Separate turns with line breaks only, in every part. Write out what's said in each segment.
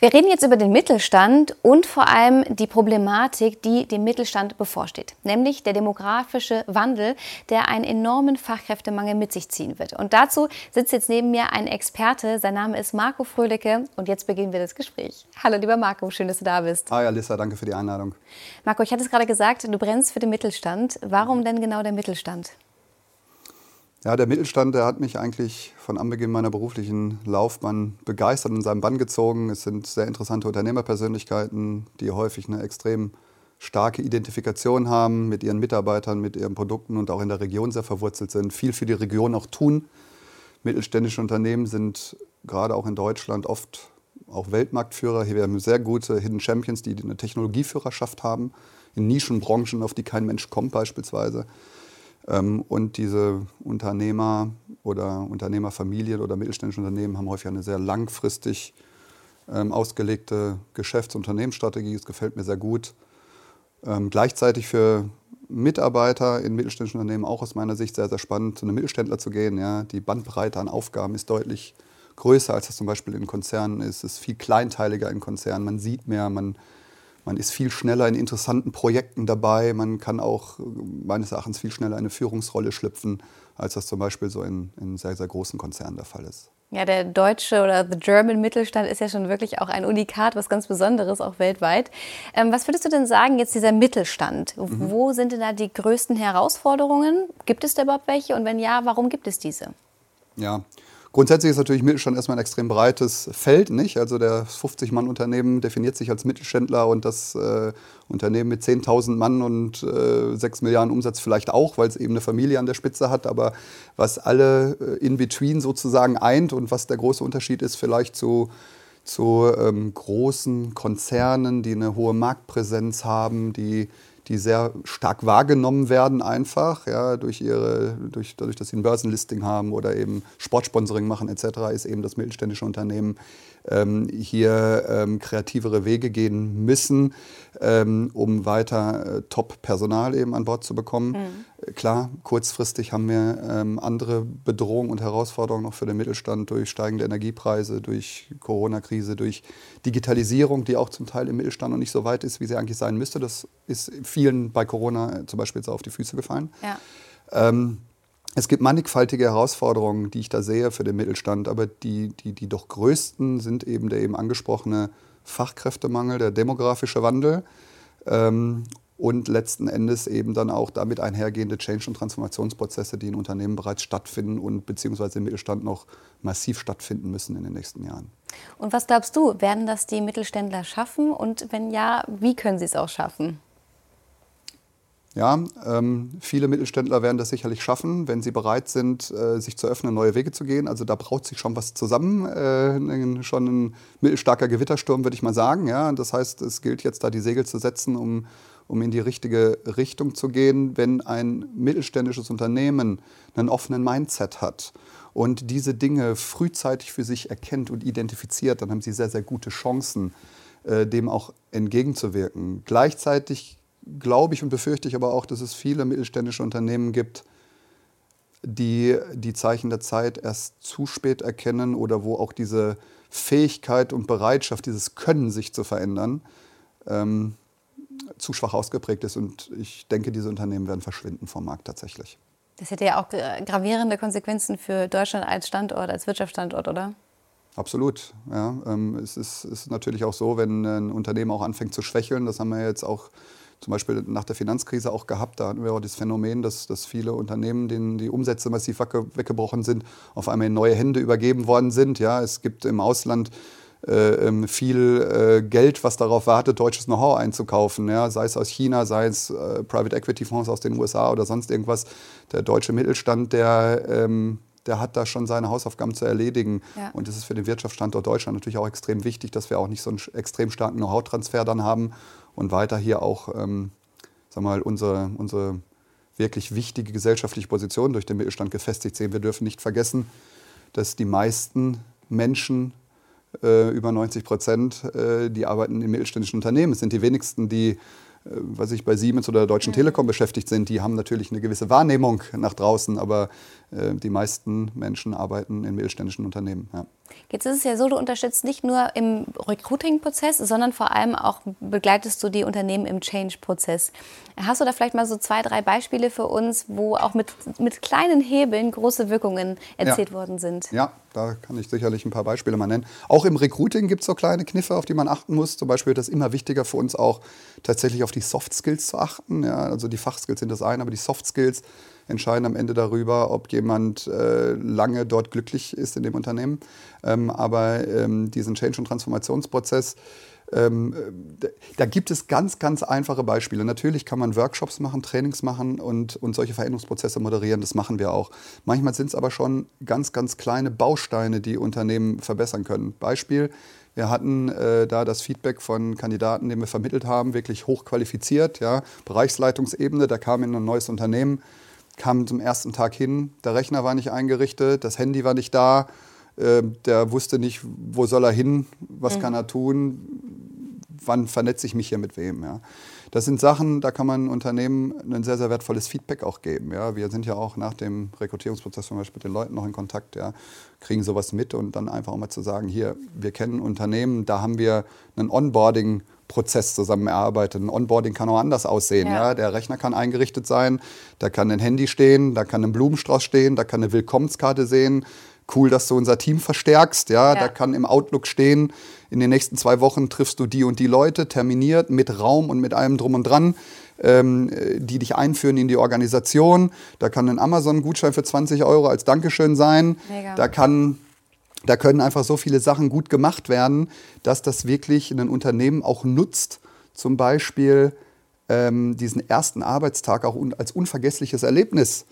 Wir reden jetzt über den Mittelstand und vor allem die Problematik, die dem Mittelstand bevorsteht, nämlich der demografische Wandel, der einen enormen Fachkräftemangel mit sich ziehen wird. Und dazu sitzt jetzt neben mir ein Experte, sein Name ist Marco Fröhlicke und jetzt beginnen wir das Gespräch. Hallo lieber Marco, schön, dass du da bist.
Hi Alissa, danke für die Einladung.
Marco, ich hatte es gerade gesagt, du brennst für den Mittelstand. Warum denn genau der Mittelstand?
Ja, der Mittelstand, der hat mich eigentlich von Anbeginn meiner beruflichen Laufbahn begeistert und in seinen Bann gezogen. Es sind sehr interessante Unternehmerpersönlichkeiten, die häufig eine extrem starke Identifikation haben mit ihren Mitarbeitern, mit ihren Produkten und auch in der Region sehr verwurzelt sind, viel für die Region auch tun. Mittelständische Unternehmen sind gerade auch in Deutschland oft auch Weltmarktführer. Hier haben wir sehr gute Hidden Champions, die eine Technologieführerschaft haben, in Nischenbranchen, auf die kein Mensch kommt beispielsweise. Ähm, und diese Unternehmer oder Unternehmerfamilien oder mittelständische Unternehmen haben häufig eine sehr langfristig ähm, ausgelegte Geschäfts- und Unternehmensstrategie. Das gefällt mir sehr gut. Ähm, gleichzeitig für Mitarbeiter in mittelständischen Unternehmen auch aus meiner Sicht sehr, sehr spannend, zu einem Mittelständler zu gehen. Ja. Die Bandbreite an Aufgaben ist deutlich größer, als das zum Beispiel in Konzernen ist. Es ist viel kleinteiliger in Konzernen. Man sieht mehr, man man ist viel schneller in interessanten Projekten dabei. Man kann auch meines Erachtens viel schneller eine Führungsrolle schlüpfen, als das zum Beispiel so in, in sehr, sehr großen Konzernen der Fall ist.
Ja, der deutsche oder the German Mittelstand ist ja schon wirklich auch ein Unikat, was ganz Besonderes, auch weltweit. Ähm, was würdest du denn sagen, jetzt dieser Mittelstand? Mhm. Wo sind denn da die größten Herausforderungen? Gibt es da überhaupt welche? Und wenn ja, warum gibt es diese?
Ja, Grundsätzlich ist natürlich Mittelstand erstmal ein extrem breites Feld, nicht? Also der 50-Mann-Unternehmen definiert sich als Mittelständler und das äh, Unternehmen mit 10.000 Mann und äh, 6 Milliarden Umsatz vielleicht auch, weil es eben eine Familie an der Spitze hat. Aber was alle äh, in between sozusagen eint und was der große Unterschied ist vielleicht zu, zu ähm, großen Konzernen, die eine hohe Marktpräsenz haben, die die sehr stark wahrgenommen werden einfach, ja, durch ihre, durch, dadurch, dass sie ein Börsenlisting haben oder eben Sportsponsoring machen etc., ist eben das mittelständische Unternehmen ähm, hier ähm, kreativere Wege gehen müssen, ähm, um weiter äh, Top-Personal eben an Bord zu bekommen. Mhm. Klar, kurzfristig haben wir ähm, andere Bedrohungen und Herausforderungen noch für den Mittelstand durch steigende Energiepreise, durch Corona-Krise, durch Digitalisierung, die auch zum Teil im Mittelstand noch nicht so weit ist, wie sie eigentlich sein müsste. Das ist vielen bei Corona zum Beispiel jetzt auf die Füße gefallen. Ja. Ähm, es gibt mannigfaltige Herausforderungen, die ich da sehe für den Mittelstand, aber die, die, die doch größten sind eben der eben angesprochene Fachkräftemangel, der demografische Wandel ähm, und letzten Endes eben dann auch damit einhergehende Change- und Transformationsprozesse, die in Unternehmen bereits stattfinden und beziehungsweise im Mittelstand noch massiv stattfinden müssen in den nächsten Jahren.
Und was glaubst du, werden das die Mittelständler schaffen? Und wenn ja, wie können sie es auch schaffen?
Ja, ähm, viele Mittelständler werden das sicherlich schaffen, wenn sie bereit sind, äh, sich zu öffnen, neue Wege zu gehen. Also da braut sich schon was zusammen, äh, schon ein mittelstarker Gewittersturm, würde ich mal sagen. Ja, das heißt, es gilt jetzt da die Segel zu setzen, um, um in die richtige Richtung zu gehen. Wenn ein mittelständisches Unternehmen einen offenen Mindset hat und diese Dinge frühzeitig für sich erkennt und identifiziert, dann haben sie sehr, sehr gute Chancen, äh, dem auch entgegenzuwirken. Gleichzeitig glaube ich und befürchte ich aber auch, dass es viele mittelständische Unternehmen gibt, die die Zeichen der Zeit erst zu spät erkennen oder wo auch diese Fähigkeit und Bereitschaft, dieses Können, sich zu verändern, ähm, zu schwach ausgeprägt ist. Und ich denke, diese Unternehmen werden verschwinden vom Markt tatsächlich.
Das hätte ja auch gravierende Konsequenzen für Deutschland als Standort, als Wirtschaftsstandort, oder?
Absolut. Ja, ähm, es ist, ist natürlich auch so, wenn ein Unternehmen auch anfängt zu schwächeln, das haben wir jetzt auch zum Beispiel nach der Finanzkrise auch gehabt. Da hatten wir auch das Phänomen, dass, dass viele Unternehmen, denen die Umsätze massiv weggebrochen sind, auf einmal in neue Hände übergeben worden sind. Ja, es gibt im Ausland äh, ähm, viel äh, Geld, was darauf wartet, deutsches Know-how einzukaufen. Ja? Sei es aus China, sei es äh, Private Equity Fonds aus den USA oder sonst irgendwas. Der deutsche Mittelstand, der, ähm, der hat da schon seine Hausaufgaben zu erledigen. Ja. Und es ist für den Wirtschaftsstandort Deutschland natürlich auch extrem wichtig, dass wir auch nicht so einen extrem starken Know-how-Transfer dann haben und weiter hier auch ähm, sag mal, unsere, unsere wirklich wichtige gesellschaftliche Position durch den Mittelstand gefestigt sehen. Wir dürfen nicht vergessen, dass die meisten Menschen, äh, über 90 Prozent, äh, die arbeiten in mittelständischen Unternehmen. Es sind die wenigsten, die was ich bei Siemens oder der Deutschen mhm. Telekom beschäftigt sind, die haben natürlich eine gewisse Wahrnehmung nach draußen, aber äh, die meisten Menschen arbeiten in mittelständischen Unternehmen. Ja.
Jetzt ist es ja so, du unterstützt nicht nur im Recruiting-Prozess, sondern vor allem auch begleitest du die Unternehmen im Change-Prozess. Hast du da vielleicht mal so zwei, drei Beispiele für uns, wo auch mit, mit kleinen Hebeln große Wirkungen erzielt
ja.
worden sind?
Ja, da kann ich sicherlich ein paar Beispiele mal nennen. Auch im Recruiting gibt es so kleine Kniffe, auf die man achten muss. Zum Beispiel wird es immer wichtiger für uns auch tatsächlich auf die Soft Skills zu achten. Ja, also die Fachskills sind das eine, aber die Soft Skills entscheiden am Da darüber, ob jemand äh, lange dort glücklich ist in dem Unternehmen. Ähm, aber ähm, diesen Change- und Transformationsprozess, ähm, da gibt es ganz, ganz einfache Beispiele. Natürlich kann man Workshops machen, Trainings machen und, und solche Veränderungsprozesse moderieren. Das machen wir auch. Manchmal sind es aber schon ganz, ganz kleine Bausteine, die Unternehmen verbessern können. Beispiel, wir hatten äh, da das Feedback von Kandidaten, den wir vermittelt haben, wirklich hochqualifiziert, ja, Bereichsleitungsebene, da kam in ein neues Unternehmen, kam zum ersten Tag hin, der Rechner war nicht eingerichtet, das Handy war nicht da, äh, der wusste nicht, wo soll er hin, was mhm. kann er tun, wann vernetze ich mich hier mit wem. Ja. Das sind Sachen, da kann man Unternehmen ein sehr, sehr wertvolles Feedback auch geben. Ja. Wir sind ja auch nach dem Rekrutierungsprozess zum Beispiel mit den Leuten noch in Kontakt, ja, kriegen sowas mit und dann einfach auch mal zu sagen, hier, wir kennen Unternehmen, da haben wir einen Onboarding- Prozess zusammen erarbeitet. Ein Onboarding kann auch anders aussehen. Ja. ja. Der Rechner kann eingerichtet sein, da kann ein Handy stehen, da kann ein Blumenstrauß stehen, da kann eine Willkommenskarte sehen. Cool, dass du unser Team verstärkst. Ja, ja. da kann im Outlook stehen, in den nächsten zwei Wochen triffst du die und die Leute, terminiert, mit Raum und mit allem drum und dran. Ähm, die dich einführen in die Organisation. Da kann ein Amazon-Gutschein für 20 Euro als Dankeschön sein. Mega. Da kann da können einfach so viele Sachen gut gemacht werden, dass das wirklich ein Unternehmen auch nutzt, zum Beispiel ähm, diesen ersten Arbeitstag auch un als unvergessliches Erlebnis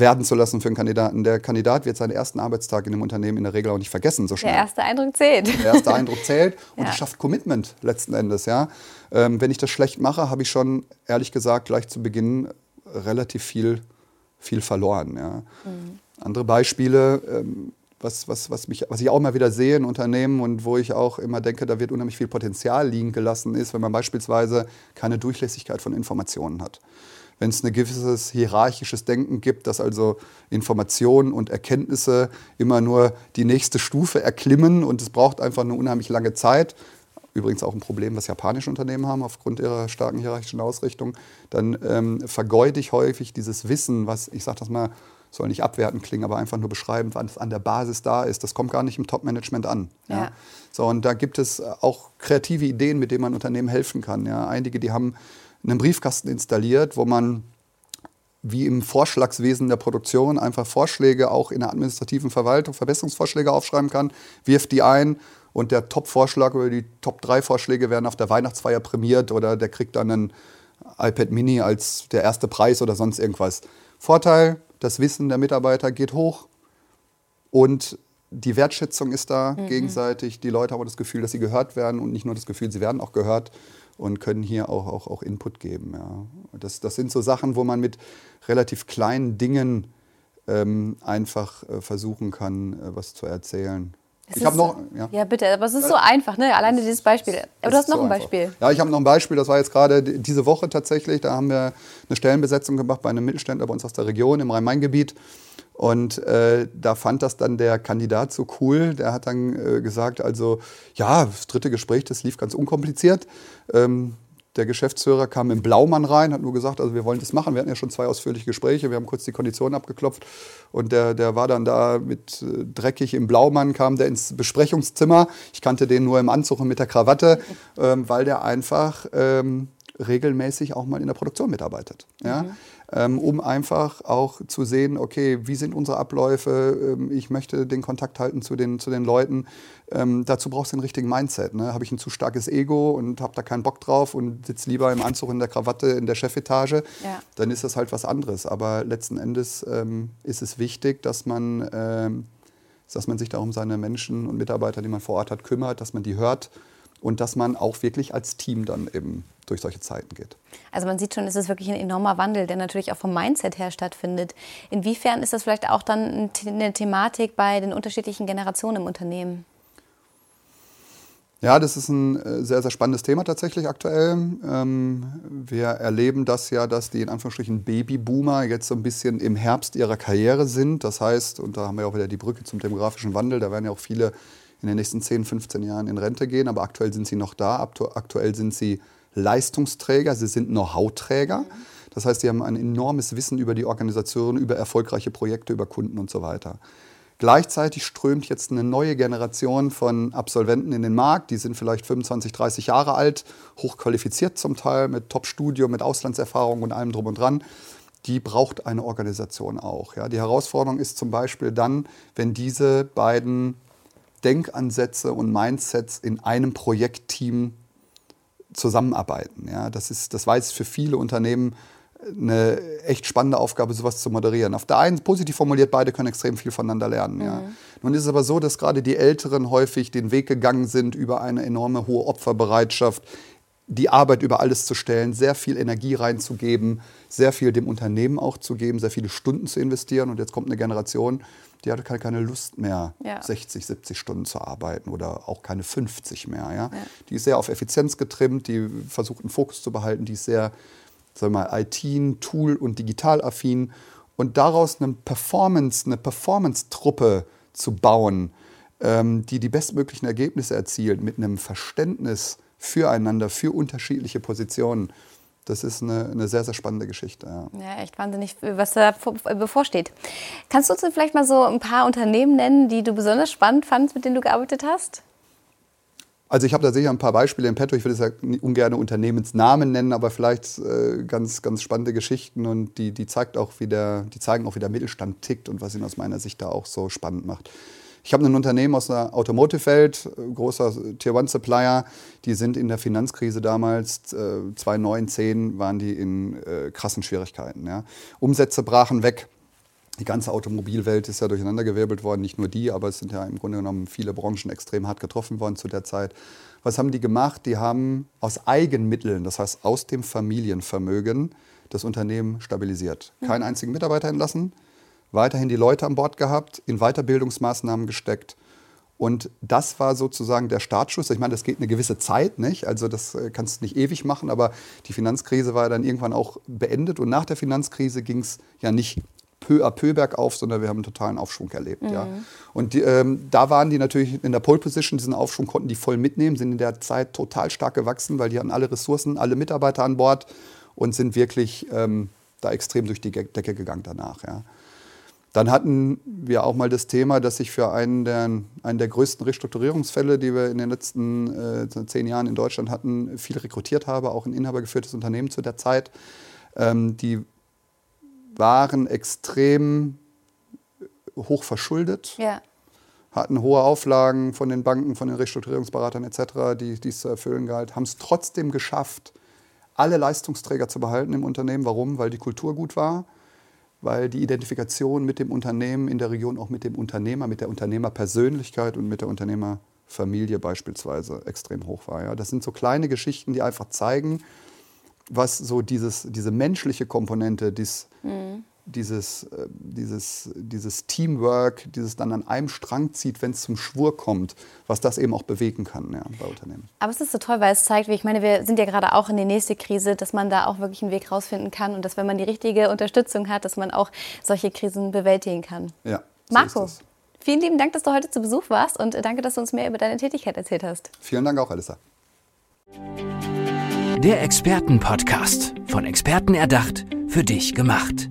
werden zu lassen für einen Kandidaten. Der Kandidat wird seinen ersten Arbeitstag in dem Unternehmen in der Regel auch nicht vergessen so schnell.
Der erste Eindruck zählt.
Der erste Eindruck zählt und ja. schafft Commitment letzten Endes. Ja? Ähm, wenn ich das schlecht mache, habe ich schon, ehrlich gesagt, gleich zu Beginn relativ viel, viel verloren. Ja? Mhm. Andere Beispiele, ähm, was, was, was, mich, was ich auch immer wieder sehe in Unternehmen und wo ich auch immer denke, da wird unheimlich viel Potenzial liegen gelassen, ist, wenn man beispielsweise keine Durchlässigkeit von Informationen hat. Wenn es ein gewisses hierarchisches Denken gibt, dass also Informationen und Erkenntnisse immer nur die nächste Stufe erklimmen und es braucht einfach eine unheimlich lange Zeit, übrigens auch ein Problem, was japanische Unternehmen haben aufgrund ihrer starken hierarchischen Ausrichtung, dann ähm, vergeude ich häufig dieses Wissen, was, ich sage das mal, soll nicht abwertend klingen, aber einfach nur beschreiben, was an der Basis da ist. Das kommt gar nicht im Top-Management an. Ja. ja. So, und da gibt es auch kreative Ideen, mit denen man Unternehmen helfen kann. Ja. Einige, die haben einen Briefkasten installiert, wo man wie im Vorschlagswesen der Produktion einfach Vorschläge auch in der administrativen Verwaltung, Verbesserungsvorschläge aufschreiben kann, wirft die ein und der Top-Vorschlag oder die Top-3-Vorschläge werden auf der Weihnachtsfeier prämiert oder der kriegt dann ein iPad Mini als der erste Preis oder sonst irgendwas. Vorteil, das Wissen der Mitarbeiter geht hoch und die Wertschätzung ist da mhm. gegenseitig. Die Leute haben das Gefühl, dass sie gehört werden und nicht nur das Gefühl, sie werden auch gehört und können hier auch, auch, auch Input geben. Ja. Das, das sind so Sachen, wo man mit relativ kleinen Dingen ähm, einfach äh, versuchen kann, äh, was zu erzählen.
Ich habe noch. Ja. ja. bitte, aber es ist so einfach, ne? Alleine dieses Beispiel. Aber du hast noch so ein Beispiel.
Einfach. Ja, ich habe noch ein Beispiel, das war jetzt gerade diese Woche tatsächlich. Da haben wir eine Stellenbesetzung gemacht bei einem Mittelständler bei uns aus der Region im Rhein-Main-Gebiet. Und äh, da fand das dann der Kandidat so cool. Der hat dann äh, gesagt, also ja, das dritte Gespräch, das lief ganz unkompliziert. Ähm, der Geschäftsführer kam im Blaumann rein, hat nur gesagt, also wir wollen das machen. Wir hatten ja schon zwei ausführliche Gespräche, wir haben kurz die Konditionen abgeklopft. Und der, der war dann da mit äh, dreckig im Blaumann, kam der ins Besprechungszimmer. Ich kannte den nur im Anzug und mit der Krawatte, ähm, weil der einfach ähm, regelmäßig auch mal in der Produktion mitarbeitet. Ja? Mhm ähm, um einfach auch zu sehen, okay, wie sind unsere Abläufe, ähm, ich möchte den Kontakt halten zu den, zu den Leuten. Ähm, dazu brauchst du den richtigen Mindset. Ne? Habe ich ein zu starkes Ego und habe da keinen Bock drauf und sitze lieber im Anzug in der Krawatte in der Chefetage, ja. dann ist das halt was anderes. Aber letzten Endes ähm, ist es wichtig, dass man, ähm, dass man sich da um seine Menschen und Mitarbeiter, die man vor Ort hat, kümmert, dass man die hört und dass man auch wirklich als Team dann eben durch solche Zeiten geht.
Also man sieht schon, es ist wirklich ein enormer Wandel, der natürlich auch vom Mindset her stattfindet. Inwiefern ist das vielleicht auch dann eine Thematik bei den unterschiedlichen Generationen im Unternehmen?
Ja, das ist ein äh, sehr, sehr spannendes Thema tatsächlich aktuell. Ähm, wir erleben das ja, dass die in Anführungsstrichen Babyboomer jetzt so ein bisschen im Herbst ihrer Karriere sind. Das heißt, und da haben wir auch wieder die Brücke zum demografischen Wandel, da werden ja auch viele in den nächsten 10, 15 Jahren in Rente gehen, aber aktuell sind sie noch da. Aktuell sind sie Leistungsträger, sie sind Know-how-Träger. Das heißt, sie haben ein enormes Wissen über die Organisation, über erfolgreiche Projekte, über Kunden und so weiter. Gleichzeitig strömt jetzt eine neue Generation von Absolventen in den Markt. Die sind vielleicht 25, 30 Jahre alt, hochqualifiziert zum Teil, mit Top-Studium, mit Auslandserfahrung und allem drum und dran. Die braucht eine Organisation auch. Ja. Die Herausforderung ist zum Beispiel dann, wenn diese beiden Denkansätze und Mindsets in einem Projektteam zusammenarbeiten. Ja. Das, ist, das weiß für viele Unternehmen eine echt spannende Aufgabe, sowas zu moderieren. Auf der einen, positiv formuliert, beide können extrem viel voneinander lernen. Ja. Mhm. Nun ist es aber so, dass gerade die Älteren häufig den Weg gegangen sind über eine enorme hohe Opferbereitschaft, die Arbeit über alles zu stellen, sehr viel Energie reinzugeben, sehr viel dem Unternehmen auch zu geben, sehr viele Stunden zu investieren. Und jetzt kommt eine Generation, die hat keine Lust mehr, ja. 60, 70 Stunden zu arbeiten oder auch keine 50 mehr. Ja? ja? Die ist sehr auf Effizienz getrimmt, die versucht einen Fokus zu behalten, die ist sehr sagen wir mal, IT, Tool und digitalaffin und daraus eine Performance, eine Performance-Truppe zu bauen, ähm, die die bestmöglichen Ergebnisse erzielt mit einem Verständnis füreinander, für unterschiedliche Positionen. Das ist eine, eine sehr, sehr spannende Geschichte. Ja.
ja, echt wahnsinnig, was da bevorsteht. Kannst du uns vielleicht mal so ein paar Unternehmen nennen, die du besonders spannend fandest, mit denen du gearbeitet hast?
Also ich habe da sicher ein paar Beispiele im Petto. Ich würde es ja ungern Unternehmensnamen nennen, aber vielleicht äh, ganz, ganz spannende Geschichten und die, die, zeigt auch wieder, die zeigen auch, wie der Mittelstand tickt und was ihn aus meiner Sicht da auch so spannend macht. Ich habe ein Unternehmen aus der Automotive-Welt, äh, großer Tier-One-Supplier, die sind in der Finanzkrise damals, äh, 2009, waren die in äh, krassen Schwierigkeiten. Ja. Umsätze brachen weg die ganze Automobilwelt ist ja durcheinandergewirbelt worden, nicht nur die, aber es sind ja im Grunde genommen viele Branchen extrem hart getroffen worden zu der Zeit. Was haben die gemacht? Die haben aus Eigenmitteln, das heißt aus dem Familienvermögen, das Unternehmen stabilisiert. Keinen einzigen Mitarbeiter entlassen, weiterhin die Leute an Bord gehabt, in Weiterbildungsmaßnahmen gesteckt. Und das war sozusagen der Startschuss. Ich meine, das geht eine gewisse Zeit, nicht? Also das äh, kannst du nicht ewig machen, aber die Finanzkrise war dann irgendwann auch beendet. Und nach der Finanzkrise ging es ja nicht peu à peu bergauf, sondern wir haben einen totalen Aufschwung erlebt. Mhm. Ja. Und die, ähm, da waren die natürlich in der Pole Position, diesen Aufschwung konnten die voll mitnehmen, sind in der Zeit total stark gewachsen, weil die hatten alle Ressourcen, alle Mitarbeiter an Bord und sind wirklich ähm, da extrem durch die Decke gegangen danach. Ja. Dann hatten wir auch mal das Thema, dass ich für einen der, einen der größten Restrukturierungsfälle, die wir in den letzten äh, zehn Jahren in Deutschland hatten, viel rekrutiert habe, auch ein inhabergeführtes Unternehmen zu der Zeit. Ähm, die waren extrem hoch verschuldet, ja. hatten hohe Auflagen von den Banken, von den Restrukturierungsberatern etc., die dies zu erfüllen galt, haben es trotzdem geschafft, alle Leistungsträger zu behalten im Unternehmen. Warum? Weil die Kultur gut war, weil die Identifikation mit dem Unternehmen in der Region auch mit dem Unternehmer, mit der Unternehmerpersönlichkeit und mit der Unternehmerfamilie beispielsweise extrem hoch war. Ja. Das sind so kleine Geschichten, die einfach zeigen, was so dieses, diese menschliche Komponente, dies, mhm. Dieses, äh, dieses, dieses Teamwork, dieses dann an einem Strang zieht, wenn es zum Schwur kommt, was das eben auch bewegen kann ja, bei Unternehmen.
Aber es ist so toll, weil es zeigt, wie ich meine, wir sind ja gerade auch in der nächsten Krise, dass man da auch wirklich einen Weg rausfinden kann und dass wenn man die richtige Unterstützung hat, dass man auch solche Krisen bewältigen kann.
Ja.
So Marco, vielen lieben Dank, dass du heute zu Besuch warst und danke, dass du uns mehr über deine Tätigkeit erzählt hast.
Vielen Dank auch, Alissa.
Der Expertenpodcast. Von Experten erdacht, für dich gemacht.